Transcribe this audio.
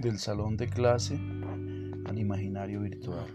del salón de clase al imaginario virtual.